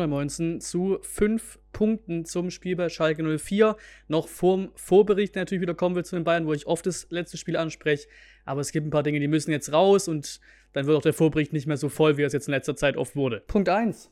und 19 zu 5 Punkten zum Spiel bei Schalke 04. Noch vorm Vorbericht natürlich wieder kommen wir zu den Bayern, wo ich oft das letzte Spiel anspreche. Aber es gibt ein paar Dinge, die müssen jetzt raus und dann wird auch der Vorbericht nicht mehr so voll, wie es jetzt in letzter Zeit oft wurde. Punkt 1.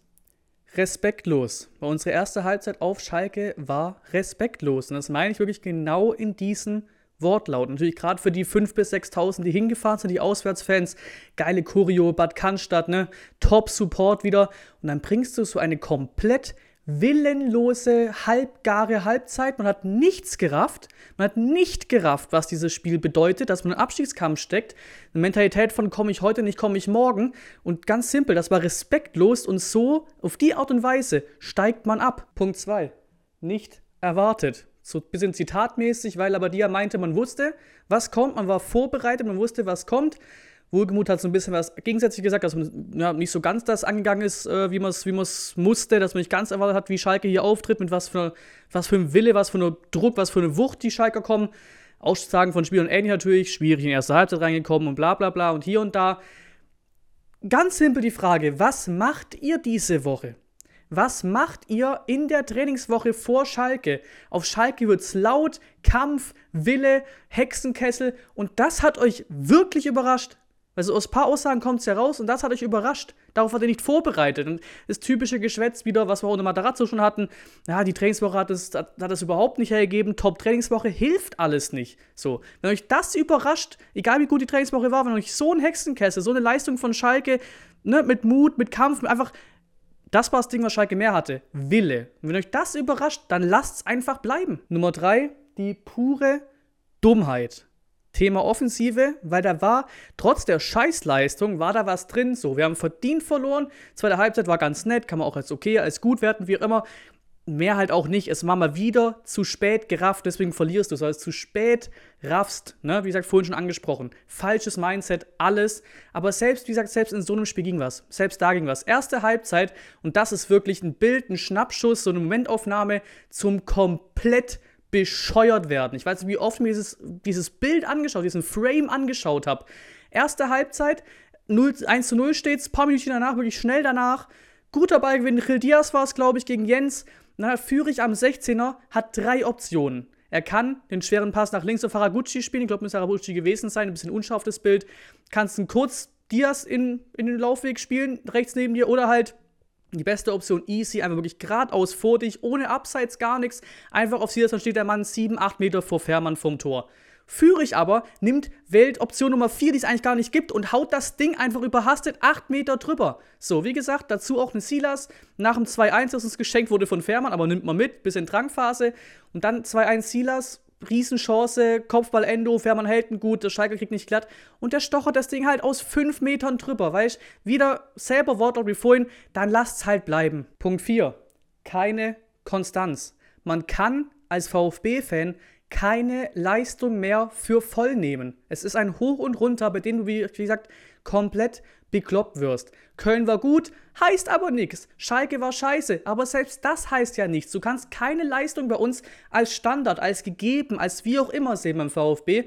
Respektlos. Weil unsere erste Halbzeit auf Schalke war respektlos. Und das meine ich wirklich genau in diesen Wortlaut. Natürlich gerade für die 5.000 bis 6.000, die hingefahren sind, die Auswärtsfans. Geile Choreo, Bad Cannstatt, ne? Top-Support wieder. Und dann bringst du so eine komplett willenlose, halbgare Halbzeit. Man hat nichts gerafft. Man hat nicht gerafft, was dieses Spiel bedeutet, dass man im Abstiegskampf steckt. Eine Mentalität von komme ich heute nicht, komme ich morgen. Und ganz simpel, das war respektlos und so, auf die Art und Weise, steigt man ab. Punkt 2. Nicht erwartet. So ein bisschen zitatmäßig, weil aber Dia meinte, man wusste, was kommt, man war vorbereitet, man wusste, was kommt. Wohlgemut hat so ein bisschen was gegensätzlich gesagt, dass man ja, nicht so ganz das angegangen ist, äh, wie man es wie musste, dass man nicht ganz erwartet hat, wie Schalke hier auftritt, mit was für, was für einem Wille, was für einem Druck, was für eine Wucht die Schalker kommen. Aussagen von Spielern ähnlich natürlich, schwierig in erster Halbzeit reingekommen und bla bla bla und hier und da. Ganz simpel die Frage, was macht ihr diese Woche? Was macht ihr in der Trainingswoche vor Schalke? Auf Schalke wird es laut, Kampf, Wille, Hexenkessel und das hat euch wirklich überrascht. Also aus ein paar Aussagen kommt es heraus und das hat euch überrascht. Darauf hat ihr nicht vorbereitet. Und das typische Geschwätz wieder, was wir unter Matarazzo schon hatten, ja, die Trainingswoche hat das, hat, hat überhaupt nicht hergegeben. Top-Trainingswoche hilft alles nicht. So, wenn euch das überrascht, egal wie gut die Trainingswoche war, wenn euch so ein Hexenkessel, so eine Leistung von Schalke, ne, mit Mut, mit Kampf, einfach das war das Ding, was Schalke mehr hatte. Wille. Und wenn euch das überrascht, dann lasst es einfach bleiben. Nummer drei, die pure Dummheit. Thema Offensive, weil da war, trotz der Scheißleistung, war da was drin. So, wir haben verdient verloren. Zweite Halbzeit war ganz nett, kann man auch als okay, als gut werten, wie immer mehr halt auch nicht. Es war mal wieder zu spät gerafft, deswegen verlierst du es. Also zu spät raffst, ne? wie gesagt, vorhin schon angesprochen. Falsches Mindset, alles. Aber selbst, wie gesagt, selbst in so einem Spiel ging was. Selbst da ging was. Erste Halbzeit, und das ist wirklich ein Bild, ein Schnappschuss, so eine Momentaufnahme zum komplett bescheuert werden. Ich weiß nicht, wie oft mir dieses, dieses Bild angeschaut, diesen Frame angeschaut habe. Erste Halbzeit, 0, 1 zu 0 steht es, paar Minuten danach, wirklich schnell danach. Guter Ballgewinn, Gil Diaz war es, glaube ich, gegen Jens. Na, Führig am 16er hat drei Optionen. Er kann den schweren Pass nach links auf Haraguchi spielen. Ich glaube, muss Haraguchi gewesen sein. Ein bisschen unscharf das Bild. Kannst einen kurz Diaz in, in den Laufweg spielen, rechts neben dir. Oder halt die beste Option easy, einfach wirklich geradeaus vor dich, ohne Abseits, gar nichts. Einfach auf Silas, dann steht der Mann 7, 8 Meter vor Fährmann vom Tor. Führig aber nimmt Weltoption Nummer 4, die es eigentlich gar nicht gibt, und haut das Ding einfach überhastet 8 Meter drüber. So, wie gesagt, dazu auch eine Silas. Nach dem 2-1, das uns geschenkt wurde von Fährmann, aber nimmt man mit, bis in Drangphase. Und dann 2-1 Silas, Riesenchance, Kopfball Endo, Fährmann hält ihn gut, der Schalker kriegt nicht glatt. Und der stochert das Ding halt aus 5 Metern drüber, weißt Wieder selber Wortlaut wie vorhin, dann lasst's halt bleiben. Punkt 4. Keine Konstanz. Man kann als VfB-Fan keine Leistung mehr für voll nehmen. Es ist ein Hoch und Runter, bei dem du, wie, gesagt, komplett bekloppt wirst. Köln war gut, heißt aber nichts. Schalke war scheiße, aber selbst das heißt ja nichts. Du kannst keine Leistung bei uns als Standard, als gegeben, als wie auch immer sehen beim VfB.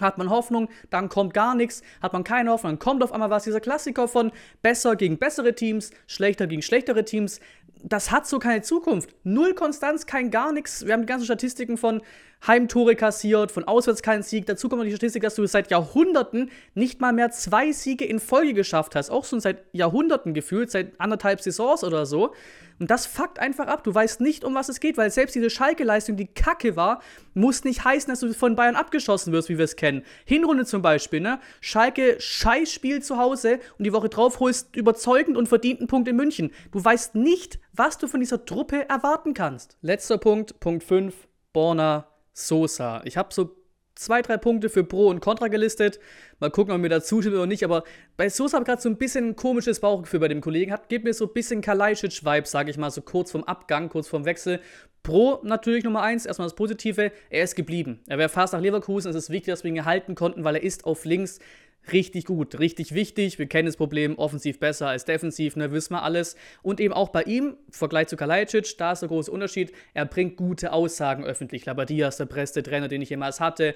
Hat man Hoffnung, dann kommt gar nichts. Hat man keine Hoffnung, dann kommt auf einmal was. Dieser Klassiker von besser gegen bessere Teams, schlechter gegen schlechtere Teams. Das hat so keine Zukunft. Null Konstanz, kein gar nichts. Wir haben die ganzen Statistiken von Heimtore kassiert, von auswärts keinen Sieg. Dazu kommt noch die Statistik, dass du seit Jahrhunderten nicht mal mehr zwei Siege in Folge geschafft hast. Auch schon seit Jahrhunderten gefühlt, seit anderthalb Saisons oder so. Und das fuckt einfach ab. Du weißt nicht, um was es geht, weil selbst diese Schalke-Leistung, die kacke war, muss nicht heißen, dass du von Bayern abgeschossen wirst, wie wir es kennen. Hinrunde zum Beispiel, ne? Schalke Scheißspiel zu Hause und die Woche drauf holst überzeugend und verdienten Punkt in München. Du weißt nicht, was du von dieser Truppe erwarten kannst. Letzter Punkt, Punkt 5, Borna Sosa. Ich habe so zwei, drei Punkte für Pro und Contra gelistet. Mal gucken, ob mir da zustimmt oder nicht. Aber bei Sosa habe ich gerade so ein bisschen ein komisches Bauchgefühl bei dem Kollegen. Hat, gibt mir so ein bisschen Kalajdzic-Vibes, sage ich mal, so kurz vorm Abgang, kurz vorm Wechsel. Pro natürlich Nummer eins, erstmal das Positive, er ist geblieben. Er wäre fast nach Leverkusen. Es ist wichtig, dass wir ihn gehalten konnten, weil er ist auf links richtig gut, richtig wichtig. Wir kennen das Problem, offensiv besser als defensiv, ne, wissen wir alles. Und eben auch bei ihm, im Vergleich zu Kalajdzic, da ist der große Unterschied, er bringt gute Aussagen öffentlich. Labadia ist der beste Trainer, den ich jemals hatte.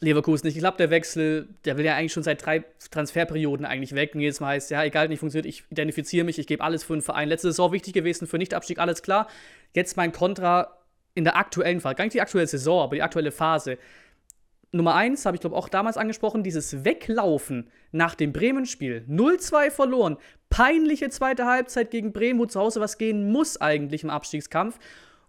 Leverkusen nicht geklappt, der Wechsel, der will ja eigentlich schon seit drei Transferperioden eigentlich weg. Und jedes Mal heißt, ja, egal, nicht funktioniert, ich identifiziere mich, ich gebe alles für den Verein. Letzte Saison wichtig gewesen für Nichtabstieg, alles klar. Jetzt mein Kontra in der aktuellen Phase, gar nicht die aktuelle Saison, aber die aktuelle Phase. Nummer eins, habe ich glaube auch damals angesprochen, dieses Weglaufen nach dem Bremen-Spiel. 0-2 verloren. Peinliche zweite Halbzeit gegen Bremen, wo zu Hause was gehen muss eigentlich im Abstiegskampf.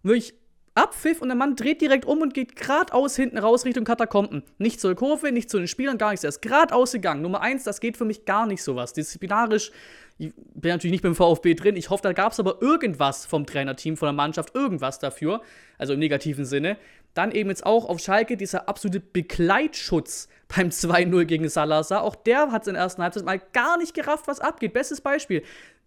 Und wirklich Abpfiff und der Mann dreht direkt um und geht geradeaus hinten raus Richtung Katakomben. Nicht zur Kurve, nicht zu den Spielern, gar nichts. Er ist geradeaus gegangen. Nummer eins, das geht für mich gar nicht sowas. Disziplinarisch, ich bin natürlich nicht beim VfB drin. Ich hoffe, da gab es aber irgendwas vom Trainerteam, von der Mannschaft, irgendwas dafür. Also im negativen Sinne. Dann eben jetzt auch auf Schalke dieser absolute Begleitschutz beim 2-0 gegen Salazar. Auch der hat es in der ersten Halbzeit mal gar nicht gerafft, was abgeht. Bestes Beispiel.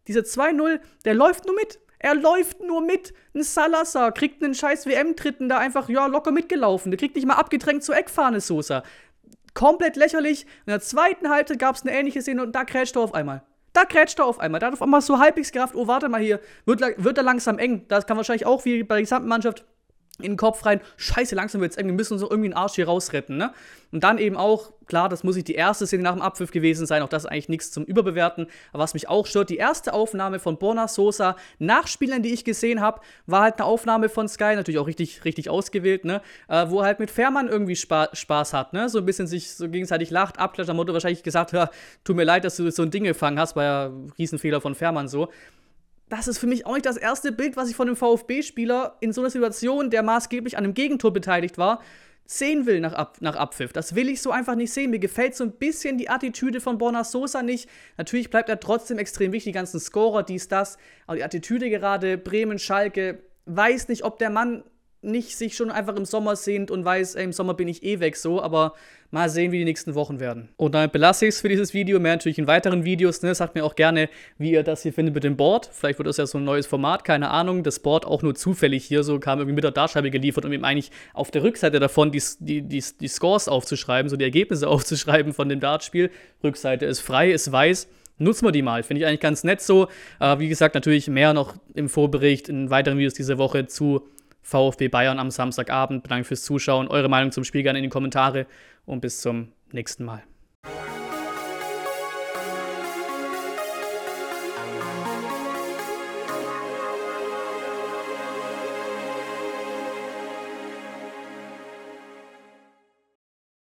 Dieser 2-0, der läuft nur mit. Er läuft nur mit. Ein Salazar kriegt einen scheiß WM-Tritten da einfach, ja, locker mitgelaufen. Der kriegt nicht mal abgedrängt zur Eckfahne, Sosa. Komplett lächerlich. In der zweiten Halbzeit gab es eine ähnliche Szene und da krätscht er auf einmal. Da krätscht er auf einmal. Da hat auf einmal so halbwegs gerafft, oh, warte mal hier, wird, wird er langsam eng. Das kann wahrscheinlich auch wie bei der gesamten Mannschaft in den Kopf rein, scheiße, langsam wird's eng, wir müssen uns irgendwie einen Arsch hier rausretten, ne? Und dann eben auch, klar, das muss nicht die erste Szene nach dem Abpfiff gewesen sein, auch das ist eigentlich nichts zum Überbewerten, aber was mich auch stört, die erste Aufnahme von Borna Sosa nach Spielern, die ich gesehen habe, war halt eine Aufnahme von Sky, natürlich auch richtig, richtig ausgewählt, ne? Äh, wo er halt mit Fährmann irgendwie Spa Spaß hat, ne? So ein bisschen sich so gegenseitig lacht, abklatscht, am Motto wahrscheinlich gesagt, ja, tut mir leid, dass du so ein Ding gefangen hast, war ja ein Riesenfehler von Fährmann so das ist für mich auch nicht das erste Bild, was ich von einem VfB-Spieler in so einer Situation, der maßgeblich an einem Gegentor beteiligt war, sehen will nach, Ab nach Abpfiff. Das will ich so einfach nicht sehen. Mir gefällt so ein bisschen die Attitüde von Borna Sosa nicht. Natürlich bleibt er trotzdem extrem wichtig, die ganzen Scorer, dies, das. Aber die Attitüde gerade, Bremen, Schalke, weiß nicht, ob der Mann nicht sich schon einfach im Sommer sehnt und weiß, ey, im Sommer bin ich eh weg so, aber mal sehen, wie die nächsten Wochen werden. Und damit belasse ich es für dieses Video, mehr natürlich in weiteren Videos, ne? Sagt mir auch gerne, wie ihr das hier findet mit dem Board. Vielleicht wird das ja so ein neues Format, keine Ahnung. Das Board auch nur zufällig hier, so kam irgendwie mit der Dartscheibe geliefert, um eben eigentlich auf der Rückseite davon die, die, die, die Scores aufzuschreiben, so die Ergebnisse aufzuschreiben von dem Dartspiel. Rückseite ist frei, ist weiß nutzen wir die mal. Finde ich eigentlich ganz nett so. Äh, wie gesagt, natürlich mehr noch im Vorbericht in weiteren Videos diese Woche zu VfB Bayern am Samstagabend. Danke fürs Zuschauen. Eure Meinung zum Spiel gerne in die Kommentare und bis zum nächsten Mal.